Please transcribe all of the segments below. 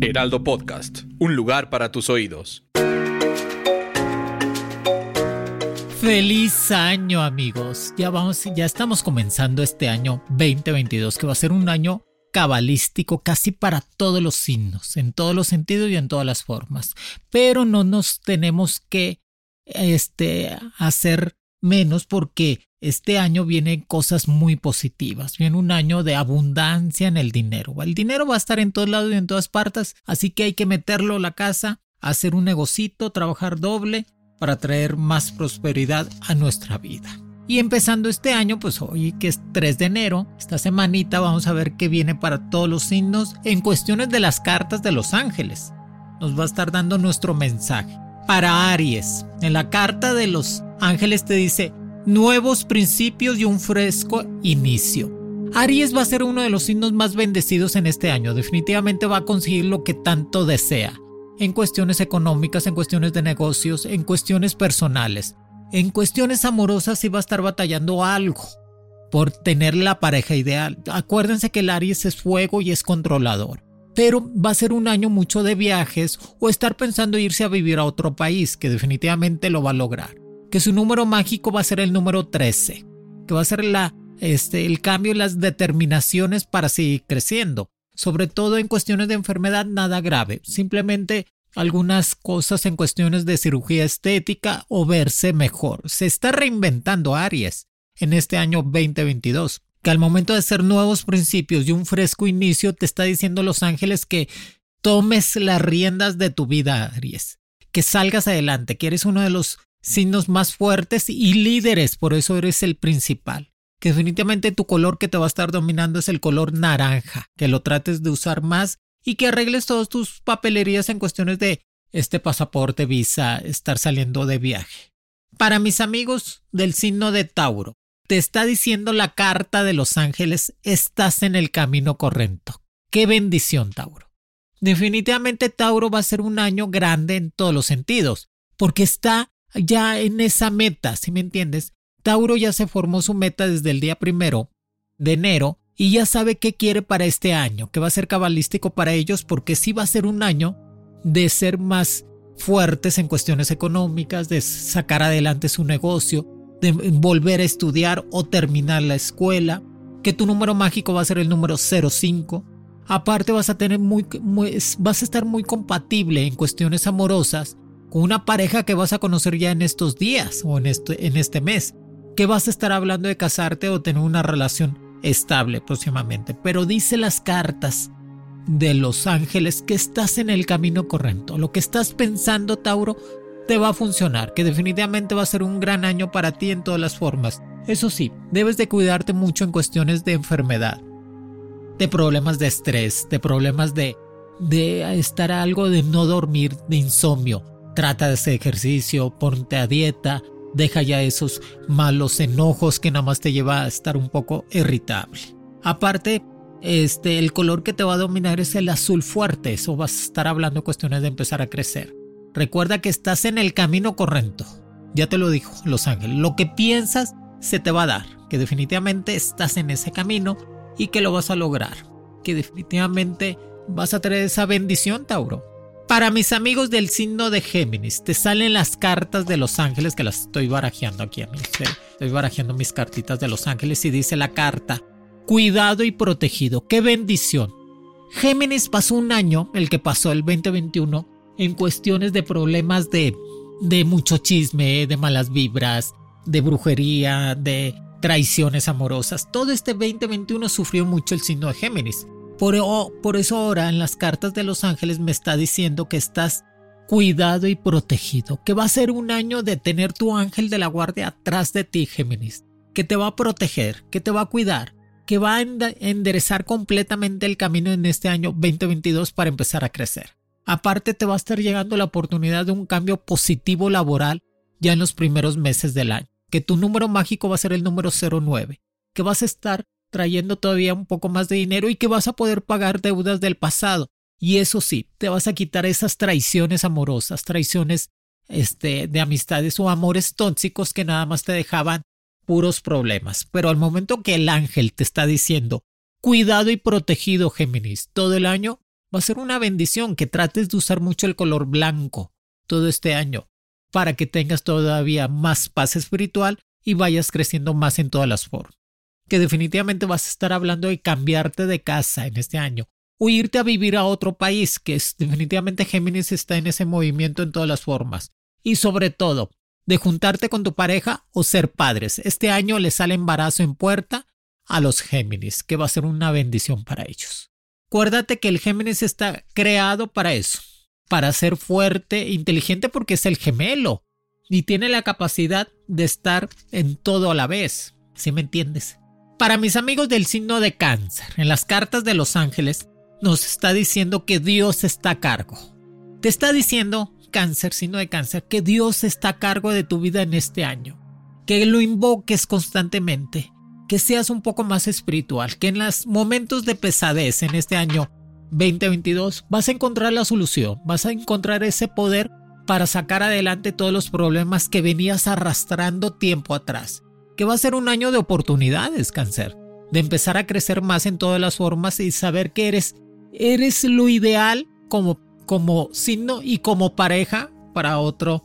Heraldo Podcast, un lugar para tus oídos. Feliz año, amigos. Ya vamos, ya estamos comenzando este año 2022, que va a ser un año cabalístico casi para todos los signos, en todos los sentidos y en todas las formas. Pero no nos tenemos que este, hacer menos porque este año vienen cosas muy positivas. Viene un año de abundancia en el dinero. El dinero va a estar en todos lados y en todas partes, así que hay que meterlo a la casa, hacer un negocito, trabajar doble para traer más prosperidad a nuestra vida. Y empezando este año, pues hoy que es 3 de enero, esta semanita vamos a ver qué viene para todos los signos en cuestiones de las cartas de los ángeles. Nos va a estar dando nuestro mensaje. Para Aries, en la carta de los ángeles te dice nuevos principios y un fresco inicio. Aries va a ser uno de los signos más bendecidos en este año. Definitivamente va a conseguir lo que tanto desea. En cuestiones económicas, en cuestiones de negocios, en cuestiones personales. En cuestiones amorosas sí va a estar batallando algo por tener la pareja ideal. Acuérdense que el Aries es fuego y es controlador. Pero va a ser un año mucho de viajes o estar pensando irse a vivir a otro país, que definitivamente lo va a lograr. Que su número mágico va a ser el número 13, que va a ser la, este, el cambio en las determinaciones para seguir creciendo. Sobre todo en cuestiones de enfermedad nada grave, simplemente algunas cosas en cuestiones de cirugía estética o verse mejor. Se está reinventando Aries en este año 2022, que al momento de hacer nuevos principios y un fresco inicio te está diciendo Los Ángeles que tomes las riendas de tu vida, Aries, que salgas adelante, que eres uno de los signos más fuertes y líderes, por eso eres el principal. Que definitivamente tu color que te va a estar dominando es el color naranja, que lo trates de usar más y que arregles todas tus papelerías en cuestiones de este pasaporte, visa, estar saliendo de viaje. Para mis amigos del signo de Tauro, te está diciendo la carta de los ángeles, estás en el camino correcto. Qué bendición, Tauro. Definitivamente Tauro va a ser un año grande en todos los sentidos, porque está ya en esa meta, si me entiendes. Tauro ya se formó su meta desde el día primero de enero y ya sabe qué quiere para este año, que va a ser cabalístico para ellos porque sí va a ser un año de ser más fuertes en cuestiones económicas, de sacar adelante su negocio, de volver a estudiar o terminar la escuela, que tu número mágico va a ser el número 05. Aparte vas a tener muy, vas a estar muy compatible en cuestiones amorosas con una pareja que vas a conocer ya en estos días o en este, en este mes, que vas a estar hablando de casarte o tener una relación estable próximamente. Pero dice las cartas de los ángeles que estás en el camino correcto. Lo que estás pensando, Tauro, te va a funcionar, que definitivamente va a ser un gran año para ti en todas las formas. Eso sí, debes de cuidarte mucho en cuestiones de enfermedad, de problemas de estrés, de problemas de, de estar algo de no dormir, de insomnio. Trata de hacer ejercicio, ponte a dieta, Deja ya esos malos enojos que nada más te lleva a estar un poco irritable. Aparte, este, el color que te va a dominar es el azul fuerte. Eso vas a estar hablando de cuestiones de empezar a crecer. Recuerda que estás en el camino correcto. Ya te lo dijo Los Ángeles. Lo que piensas se te va a dar. Que definitivamente estás en ese camino y que lo vas a lograr. Que definitivamente vas a tener esa bendición, Tauro. Para mis amigos del signo de Géminis, te salen las cartas de los ángeles que las estoy barajeando aquí a mí. Estoy barajeando mis cartitas de los ángeles y dice la carta, cuidado y protegido, qué bendición. Géminis pasó un año, el que pasó el 2021, en cuestiones de problemas de, de mucho chisme, de malas vibras, de brujería, de traiciones amorosas. Todo este 2021 sufrió mucho el signo de Géminis. Por, eso ahora en las cartas de los ángeles me está diciendo que estás cuidado y protegido, que va a ser un año de tener tu ángel de la guardia atrás de ti, Géminis, que te va a proteger, que te va a cuidar, que va a enderezar completamente el camino en este año 2022 para empezar a crecer. Aparte te va a estar llegando la oportunidad de un cambio positivo laboral ya en los primeros meses del año, que tu número mágico va a ser el número 09, que vas a estar trayendo todavía un poco más de dinero y que vas a poder pagar deudas del pasado. Y eso sí, te vas a quitar esas traiciones amorosas, traiciones este, de amistades o amores tóxicos que nada más te dejaban puros problemas. Pero al momento que el ángel te está diciendo, cuidado y protegido, Géminis, todo el año, va a ser una bendición que trates de usar mucho el color blanco todo este año para que tengas todavía más paz espiritual y vayas creciendo más en todas las formas. Que definitivamente vas a estar hablando de cambiarte de casa en este año o irte a vivir a otro país, que es definitivamente Géminis está en ese movimiento en todas las formas. Y sobre todo, de juntarte con tu pareja o ser padres. Este año les sale embarazo en puerta a los Géminis, que va a ser una bendición para ellos. Acuérdate que el Géminis está creado para eso, para ser fuerte, inteligente porque es el gemelo y tiene la capacidad de estar en todo a la vez. ¿Sí me entiendes? Para mis amigos del signo de cáncer, en las cartas de los ángeles, nos está diciendo que Dios está a cargo. Te está diciendo cáncer, sino de cáncer, que Dios está a cargo de tu vida en este año, que lo invoques constantemente, que seas un poco más espiritual, que en los momentos de pesadez en este año 2022 vas a encontrar la solución, vas a encontrar ese poder para sacar adelante todos los problemas que venías arrastrando tiempo atrás, que va a ser un año de oportunidades, cáncer, de empezar a crecer más en todas las formas y saber que eres eres lo ideal como como signo y como pareja para otra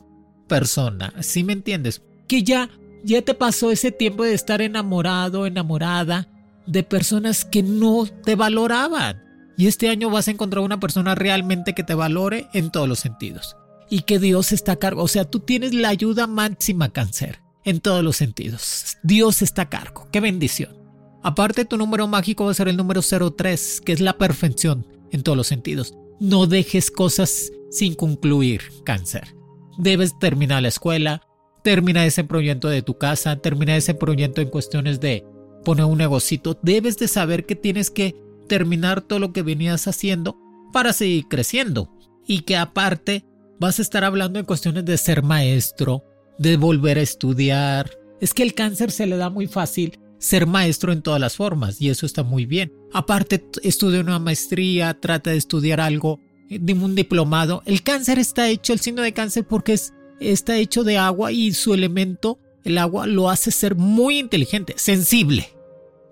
persona. ¿Sí me entiendes? Que ya, ya te pasó ese tiempo de estar enamorado, enamorada de personas que no te valoraban. Y este año vas a encontrar una persona realmente que te valore en todos los sentidos. Y que Dios está a cargo. O sea, tú tienes la ayuda máxima, cáncer, en todos los sentidos. Dios está a cargo. Qué bendición. Aparte, tu número mágico va a ser el número 03, que es la perfección en todos los sentidos. No dejes cosas sin concluir, cáncer. Debes terminar la escuela, termina ese proyecto de tu casa, termina ese proyecto en cuestiones de poner un negocito. Debes de saber que tienes que terminar todo lo que venías haciendo para seguir creciendo. Y que aparte vas a estar hablando en cuestiones de ser maestro, de volver a estudiar. Es que el cáncer se le da muy fácil ser maestro en todas las formas y eso está muy bien. Aparte, estudia una maestría, trata de estudiar algo, de un diplomado. El cáncer está hecho, el signo de cáncer, porque es, está hecho de agua y su elemento, el agua, lo hace ser muy inteligente, sensible,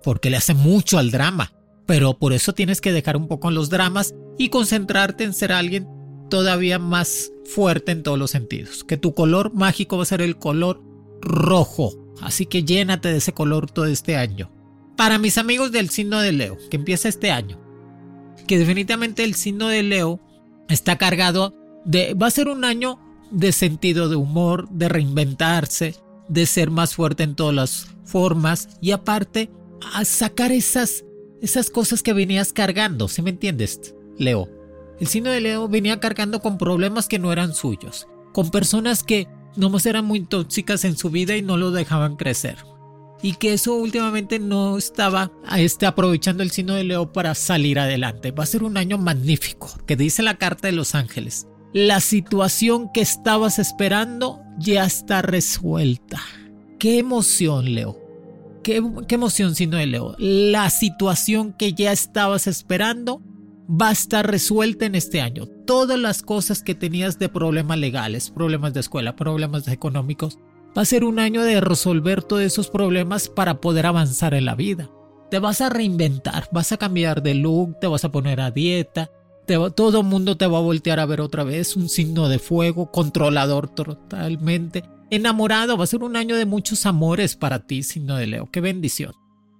porque le hace mucho al drama. Pero por eso tienes que dejar un poco los dramas y concentrarte en ser alguien todavía más fuerte en todos los sentidos. Que tu color mágico va a ser el color rojo Así que llénate de ese color todo este año. Para mis amigos del signo de Leo, que empieza este año, que definitivamente el signo de Leo está cargado de... Va a ser un año de sentido de humor, de reinventarse, de ser más fuerte en todas las formas y aparte a sacar esas, esas cosas que venías cargando, ¿sí me entiendes, Leo? El signo de Leo venía cargando con problemas que no eran suyos, con personas que nomás eran muy tóxicas en su vida y no lo dejaban crecer. Y que eso últimamente no estaba este, aprovechando el signo de Leo para salir adelante. Va a ser un año magnífico, que dice la carta de los ángeles. La situación que estabas esperando ya está resuelta. Qué emoción, Leo. Qué, qué emoción, signo de Leo. La situación que ya estabas esperando va a estar resuelta en este año. Todas las cosas que tenías de problemas legales, problemas de escuela, problemas económicos, va a ser un año de resolver todos esos problemas para poder avanzar en la vida. Te vas a reinventar, vas a cambiar de look, te vas a poner a dieta, todo el mundo te va a voltear a ver otra vez, un signo de fuego, controlador totalmente. Enamorado, va a ser un año de muchos amores para ti, signo de Leo, qué bendición.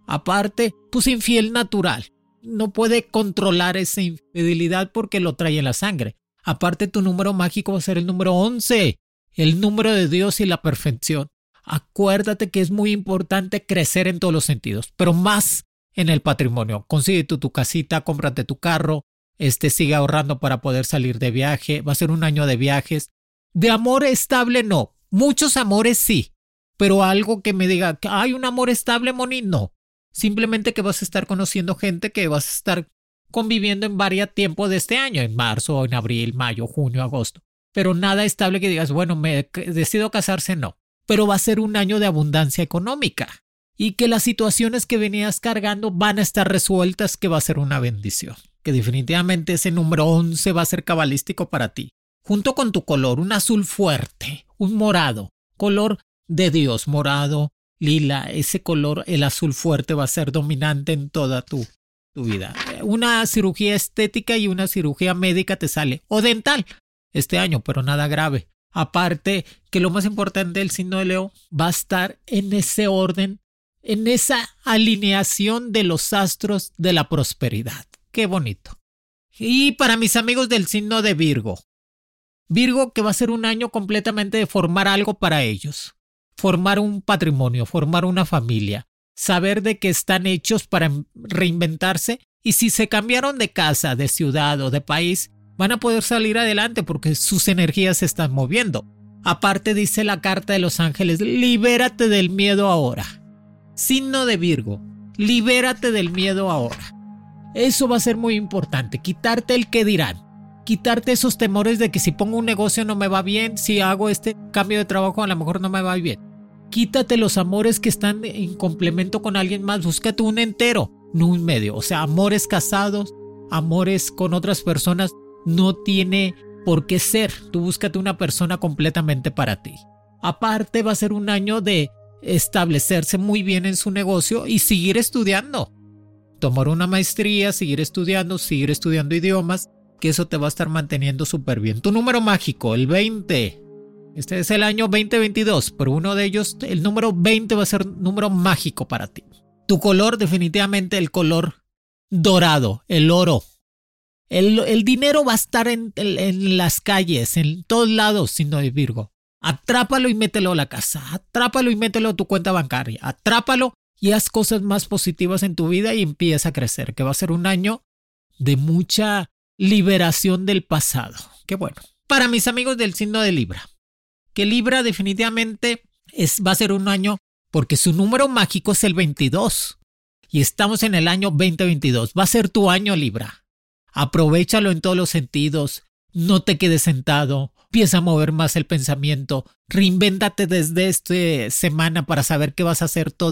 Aparte, pues infiel natural, no puede controlar esa infidelidad porque lo trae en la sangre. Aparte, tu número mágico va a ser el número 11, el número de Dios y la perfección. Acuérdate que es muy importante crecer en todos los sentidos, pero más en el patrimonio. Consigue tu, tu casita, cómprate tu carro, este sigue ahorrando para poder salir de viaje, va a ser un año de viajes. De amor estable no, muchos amores sí, pero algo que me diga que hay un amor estable, Moni, no. Simplemente que vas a estar conociendo gente que vas a estar conviviendo en varios tiempos de este año, en marzo, en abril, mayo, junio, agosto. Pero nada estable que digas, bueno, me decido casarse, no. Pero va a ser un año de abundancia económica y que las situaciones que venías cargando van a estar resueltas, que va a ser una bendición. Que definitivamente ese número 11 va a ser cabalístico para ti. Junto con tu color, un azul fuerte, un morado, color de Dios, morado, lila, ese color, el azul fuerte va a ser dominante en toda tu, tu vida. Una cirugía estética y una cirugía médica te sale, o dental, este año, pero nada grave. Aparte que lo más importante del signo de Leo va a estar en ese orden en esa alineación de los astros de la prosperidad. Qué bonito. Y para mis amigos del signo de Virgo. Virgo que va a ser un año completamente de formar algo para ellos. Formar un patrimonio, formar una familia. Saber de que están hechos para reinventarse y si se cambiaron de casa, de ciudad o de país, van a poder salir adelante porque sus energías se están moviendo. Aparte dice la carta de los ángeles, libérate del miedo ahora. Signo de Virgo, libérate del miedo ahora. Eso va a ser muy importante, quitarte el que dirán, quitarte esos temores de que si pongo un negocio no me va bien, si hago este cambio de trabajo a lo mejor no me va bien. Quítate los amores que están en complemento con alguien más, búscate un entero, no un medio. O sea, amores casados, amores con otras personas, no tiene por qué ser. Tú búscate una persona completamente para ti. Aparte va a ser un año de establecerse muy bien en su negocio y seguir estudiando. Tomar una maestría, seguir estudiando, seguir estudiando idiomas, que eso te va a estar manteniendo súper bien. Tu número mágico, el 20. Este es el año 2022, pero uno de ellos, el número 20 va a ser número mágico para ti. Tu color, definitivamente el color dorado, el oro. El, el dinero va a estar en, en, las calles, en todos lados, signo de Virgo. Atrápalo y mételo a la casa. Atrápalo y mételo a tu cuenta bancaria. Atrápalo y haz cosas más positivas en tu vida y empieza a crecer, que va a ser un año de mucha liberación del pasado. Qué bueno. Para mis amigos del signo de Libra, que Libra definitivamente es, va a ser un año porque su número mágico es el 22 y estamos en el año 2022. Va a ser tu año Libra. Aprovechalo en todos los sentidos. No te quedes sentado. Empieza a mover más el pensamiento. Reinvéntate desde esta semana para saber qué vas a hacer todo.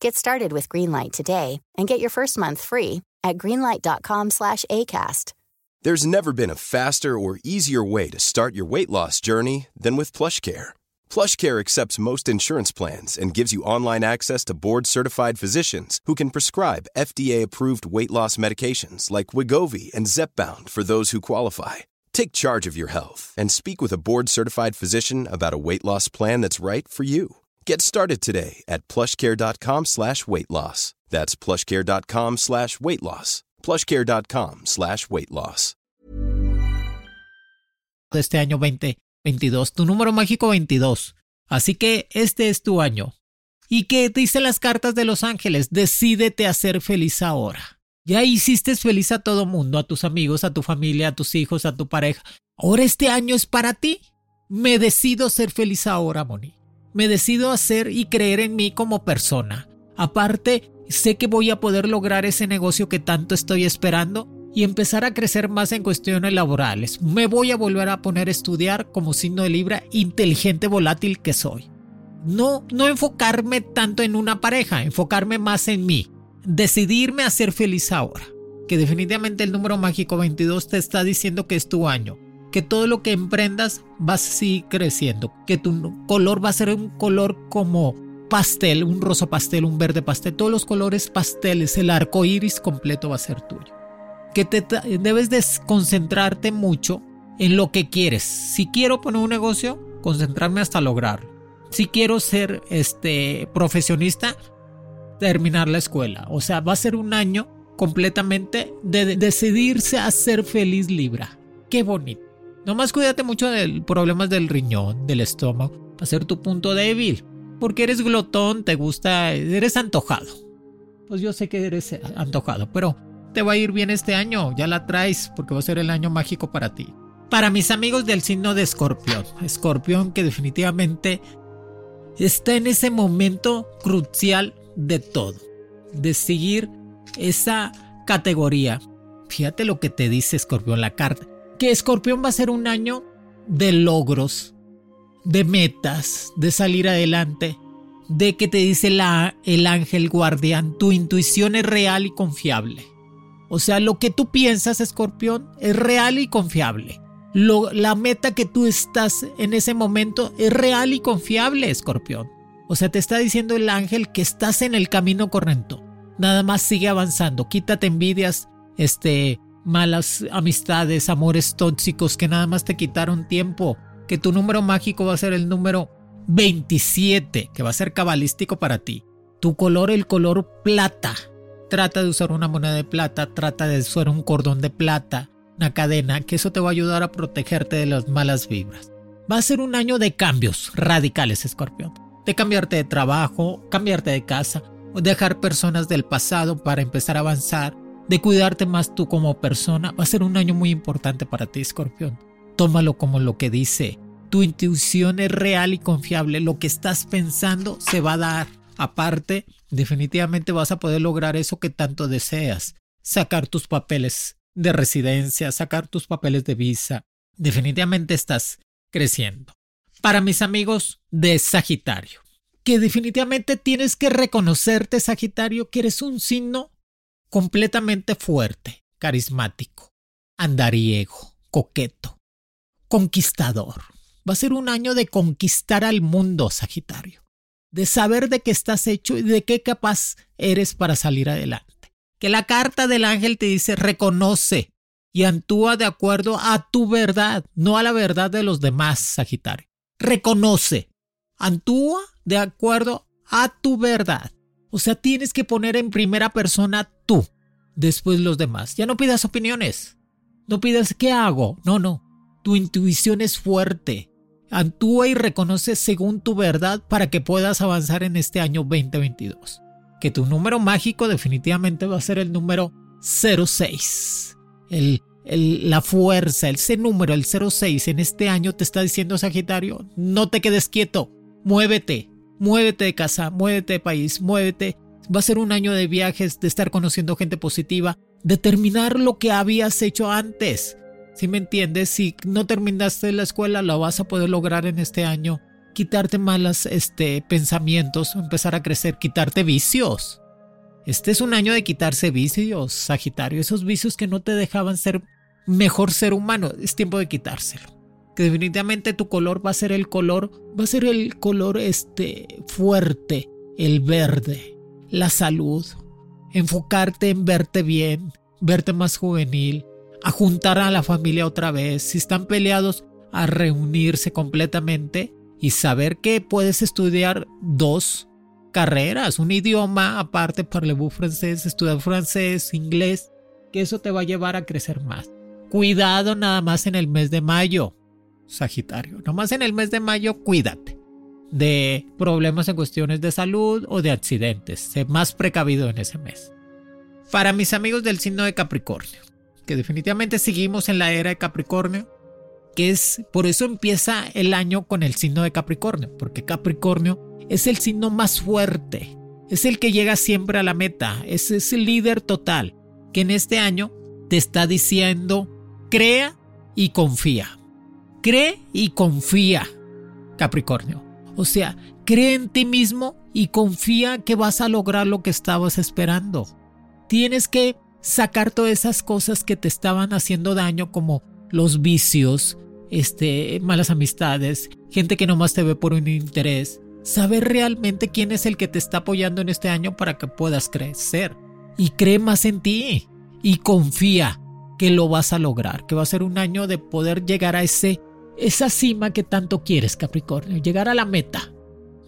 Get started with Greenlight today and get your first month free at greenlight.com/acast. There's never been a faster or easier way to start your weight loss journey than with PlushCare. PlushCare accepts most insurance plans and gives you online access to board-certified physicians who can prescribe FDA-approved weight loss medications like Wigovi and Zepbound for those who qualify Take charge of your health and speak with a board certified physician about a weight loss plan that's right for you. Get started today at plushcare.com slash weight loss. That's plushcare.com slash weight loss. Plushcare.com slash weight loss. Este año 2022, tu número mágico 22. Así que este es tu año. ¿Y qué dicen las cartas de los ángeles? Decídete a ser feliz ahora. Ya hiciste feliz a todo mundo, a tus amigos, a tu familia, a tus hijos, a tu pareja. Ahora este año es para ti. Me decido ser feliz ahora, Moni. Me decido hacer y creer en mí como persona. Aparte, sé que voy a poder lograr ese negocio que tanto estoy esperando y empezar a crecer más en cuestiones laborales. Me voy a volver a poner a estudiar como signo de Libra inteligente volátil que soy. No, no enfocarme tanto en una pareja, enfocarme más en mí decidirme a ser feliz ahora. Que definitivamente el número mágico 22 te está diciendo que es tu año. Que todo lo que emprendas va a seguir creciendo. Que tu color va a ser un color como pastel, un rosa pastel, un verde pastel. Todos los colores pasteles, el arco iris completo va a ser tuyo. Que te debes de concentrarte mucho en lo que quieres. Si quiero poner un negocio, concentrarme hasta lograrlo. Si quiero ser este profesionista, terminar la escuela. O sea, va a ser un año completamente de decidirse a ser feliz Libra. Qué bonito. Nomás cuídate mucho de problemas del riñón, del estómago. Va a ser tu punto débil. Porque eres glotón, te gusta, eres antojado. Pues yo sé que eres antojado, pero te va a ir bien este año. Ya la traes porque va a ser el año mágico para ti. Para mis amigos del signo de escorpión. Escorpión que definitivamente está en ese momento crucial de todo, de seguir esa categoría. Fíjate lo que te dice Escorpión la carta, que Escorpión va a ser un año de logros, de metas, de salir adelante, de que te dice la, el ángel guardián, tu intuición es real y confiable. O sea, lo que tú piensas, Escorpión, es real y confiable. la meta que tú estás en ese momento es real y confiable, Escorpión. O sea, te está diciendo el ángel que estás en el camino correcto. Nada más sigue avanzando. Quítate envidias, este, malas amistades, amores tóxicos que nada más te quitaron tiempo. Que tu número mágico va a ser el número 27, que va a ser cabalístico para ti. Tu color, el color plata. Trata de usar una moneda de plata, trata de usar un cordón de plata, una cadena, que eso te va a ayudar a protegerte de las malas vibras. Va a ser un año de cambios radicales, escorpión de cambiarte de trabajo, cambiarte de casa, dejar personas del pasado para empezar a avanzar, de cuidarte más tú como persona, va a ser un año muy importante para ti, escorpión. Tómalo como lo que dice. Tu intuición es real y confiable. Lo que estás pensando se va a dar. Aparte, definitivamente vas a poder lograr eso que tanto deseas. Sacar tus papeles de residencia, sacar tus papeles de visa. Definitivamente estás creciendo para mis amigos de Sagitario, que definitivamente tienes que reconocerte, Sagitario, que eres un signo completamente fuerte, carismático, andariego, coqueto, conquistador. Va a ser un año de conquistar al mundo, Sagitario, de saber de qué estás hecho y de qué capaz eres para salir adelante. Que la carta del ángel te dice reconoce y actúa de acuerdo a tu verdad, no a la verdad de los demás, Sagitario reconoce, actúa de acuerdo a tu verdad. O sea, tienes que poner en primera persona tú, después los demás. Ya no pidas opiniones. No pidas qué hago. No, no. Tu intuición es fuerte. Actúa y reconoce según tu verdad para que puedas avanzar en este año 2022. Que tu número mágico definitivamente va a ser el número 06. El la fuerza, ese número, el 06 en este año te está diciendo Sagitario, no te quedes quieto, muévete, muévete de casa, muévete de país, muévete. Va a ser un año de viajes, de estar conociendo gente positiva, de terminar lo que habías hecho antes. Si me entiendes, si no terminaste la escuela, lo vas a poder lograr en este año. Quitarte malos este, pensamientos, empezar a crecer, quitarte vicios. Este es un año de quitarse vicios, Sagitario, esos vicios que no te dejaban ser mejor ser humano. Es tiempo de quitárselo. Que definitivamente tu color va a ser el color, va a ser el color este fuerte, el verde, la salud. Enfocarte en verte bien, verte más juvenil, a juntar a la familia otra vez. Si están peleados, a reunirse completamente y saber que puedes estudiar dos carreras, un idioma aparte, parlez-vous francés, estudiar francés, inglés, que eso te va a llevar a crecer más. Cuidado nada más en el mes de mayo, Sagitario. Nada más en el mes de mayo, cuídate de problemas en cuestiones de salud o de accidentes. Sé más precavido en ese mes. Para mis amigos del signo de Capricornio, que definitivamente seguimos en la era de Capricornio, que es por eso empieza el año con el signo de Capricornio, porque Capricornio es el signo más fuerte, es el que llega siempre a la meta, es, es el líder total, que en este año te está diciendo Crea y confía. Cree y confía, Capricornio. O sea, cree en ti mismo y confía que vas a lograr lo que estabas esperando. tienes que sacar todas esas cosas que te estaban haciendo daño como los vicios, este, malas amistades, gente que nomás te ve por un interés. Saber realmente quién es el que te está apoyando en este año para que puedas crecer. Y cree más en ti. Y confía que lo vas a lograr, que va a ser un año de poder llegar a ese, esa cima que tanto quieres, Capricornio, llegar a la meta.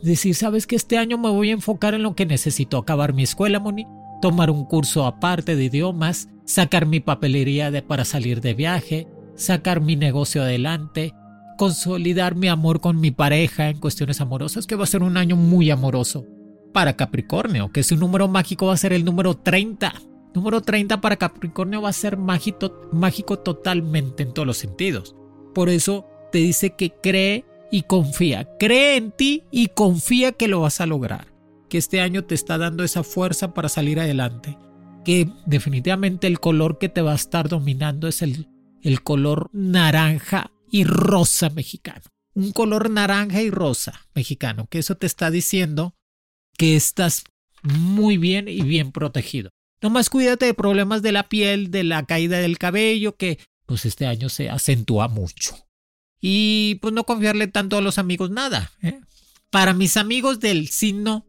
Decir, sabes que este año me voy a enfocar en lo que necesito, acabar mi escuela, Moni, tomar un curso aparte de idiomas, sacar mi papelería para salir de viaje, sacar mi negocio adelante, consolidar mi amor con mi pareja en cuestiones amorosas, que va a ser un año muy amoroso para Capricornio, que su número mágico va a ser el número 30. Número 30 para Capricornio va a ser mágico, mágico totalmente en todos los sentidos. Por eso te dice que cree y confía. Cree en ti y confía que lo vas a lograr. Que este año te está dando esa fuerza para salir adelante. Que definitivamente el color que te va a estar dominando es el, el color naranja y rosa mexicano. Un color naranja y rosa mexicano. Que eso te está diciendo que estás muy bien y bien protegido. Nomás cuídate de problemas de la piel, de la caída del cabello, que pues este año se acentúa mucho. Y pues no confiarle tanto a los amigos nada. ¿eh? Para mis amigos del signo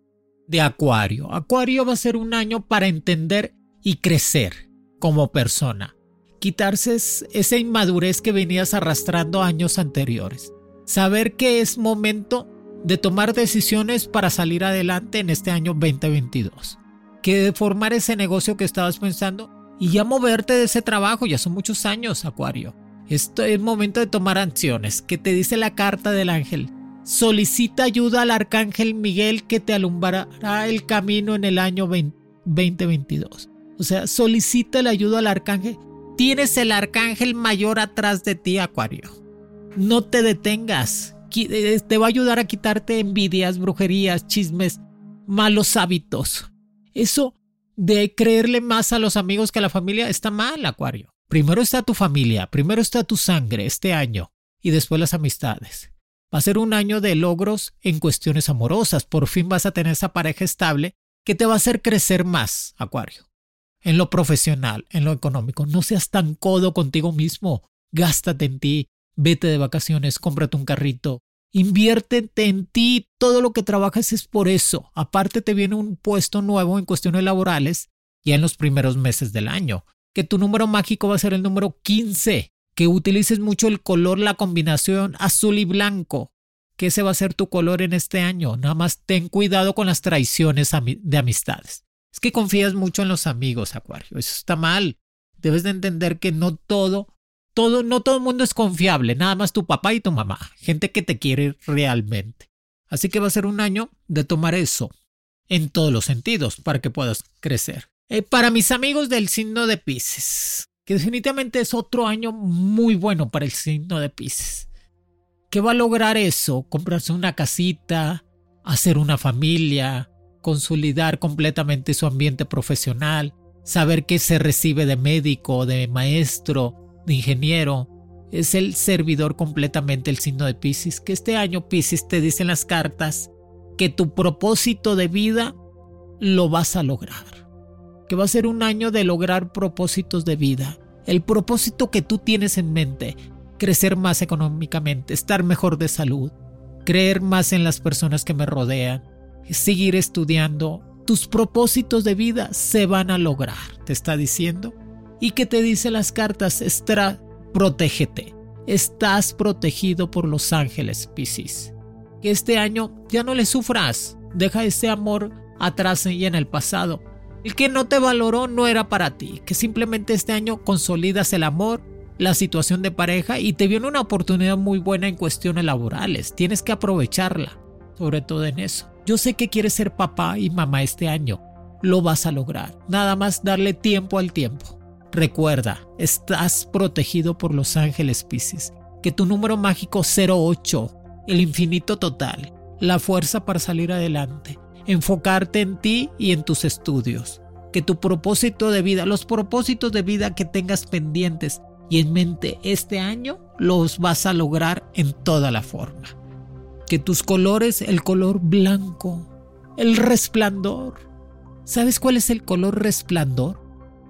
de Acuario, Acuario va a ser un año para entender y crecer como persona. Quitarse esa inmadurez que venías arrastrando años anteriores. Saber que es momento de tomar decisiones para salir adelante en este año 2022. Que de formar ese negocio que estabas pensando y ya moverte de ese trabajo, ya son muchos años, Acuario. Esto es momento de tomar acciones. Que te dice la carta del ángel? Solicita ayuda al arcángel Miguel que te alumbrará el camino en el año 2022. O sea, solicita la ayuda al arcángel. Tienes el arcángel mayor atrás de ti, Acuario. No te detengas. Eh, te va a ayudar a quitarte envidias, brujerías, chismes, malos hábitos. Eso de creerle más a los amigos que a la familia está mal, Acuario. Primero está tu familia, primero está tu sangre este año y después las amistades. Va a ser un año de logros en cuestiones amorosas. Por fin vas a tener esa pareja estable que te va a hacer crecer más, Acuario. En lo profesional, en lo económico, no seas tan codo contigo mismo. Gástate en ti, vete de vacaciones, cómprate un carrito, inviértete en ti. Todo lo que trabajas es por eso. Aparte te viene un puesto nuevo en cuestiones laborales ya en los primeros meses del año que tu número mágico va a ser el número 15, que utilices mucho el color, la combinación azul y blanco, que ese va a ser tu color en este año. Nada más ten cuidado con las traiciones de amistades. Es que confías mucho en los amigos, Acuario. Eso está mal. Debes de entender que no todo, todo, no todo el mundo es confiable. Nada más tu papá y tu mamá. Gente que te quiere realmente. Así que va a ser un año de tomar eso en todos los sentidos para que puedas crecer. Eh, para mis amigos del signo de Pisces, que definitivamente es otro año muy bueno para el signo de Pisces. ¿Qué va a lograr eso? Comprarse una casita, hacer una familia, consolidar completamente su ambiente profesional, saber qué se recibe de médico, de maestro, de ingeniero. Es el servidor completamente el signo de Pisces, que este año Pisces te dicen las cartas que tu propósito de vida lo vas a lograr que va a ser un año de lograr propósitos de vida. El propósito que tú tienes en mente, crecer más económicamente, estar mejor de salud, creer más en las personas que me rodean, seguir estudiando, tus propósitos de vida se van a lograr, te está diciendo. ¿Y qué te dice las cartas? Estra, protégete. Estás protegido por los ángeles, Piscis. Que este año ya no le sufras. Deja ese amor atrás y en el pasado. El que no te valoró no era para ti, que simplemente este año consolidas el amor, la situación de pareja y te viene una oportunidad muy buena en cuestiones laborales. Tienes que aprovecharla, sobre todo en eso. Yo sé que quieres ser papá y mamá este año. Lo vas a lograr. Nada más darle tiempo al tiempo. Recuerda, estás protegido por los ángeles Pisces. Que tu número mágico 08, el infinito total, la fuerza para salir adelante, enfocarte en ti y en tus estudios. Que tu propósito de vida, los propósitos de vida que tengas pendientes y en mente este año, los vas a lograr en toda la forma. Que tus colores, el color blanco, el resplandor, ¿Sabes cuál es el color resplandor?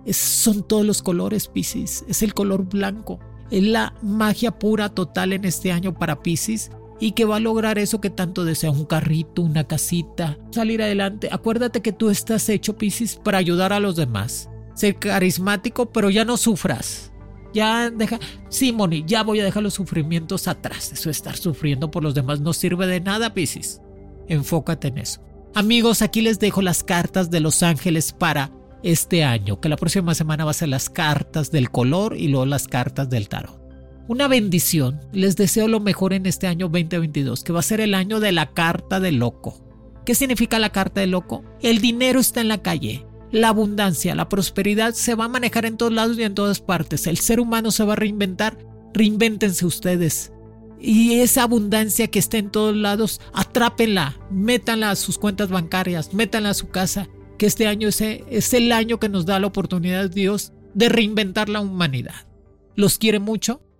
Es, son todos los colores, Piscis. Es el color blanco. Es la magia pura total en este año para Piscis y que va a lograr eso que tanto desea, un carrito, una casita, salir adelante. Acuérdate que tú estás hecho, Piscis, para ayudar a los demás. Ser carismático, pero ya no sufras. Ya deja, sí, Moni, ya voy a dejar los sufrimientos atrás. Eso estar sufriendo por los demás no sirve de nada, Piscis. Enfócate en eso. Amigos, aquí les dejo las cartas de los ángeles para este año, que la próxima semana va a ser las cartas del color y luego las cartas del tarot. Una bendición, les deseo lo mejor en este año 2022, que va a ser el año de la carta del loco. ¿Qué significa la carta del loco? El dinero está en la calle, la abundancia, la prosperidad se va a manejar en todos lados y en todas partes. El ser humano se va a reinventar. Reinvéntense ustedes. Y esa abundancia que está en todos lados, atrápenla, métanla a sus cuentas bancarias, métanla a su casa que este año es el año que nos da la oportunidad Dios de reinventar la humanidad. Los quiere mucho,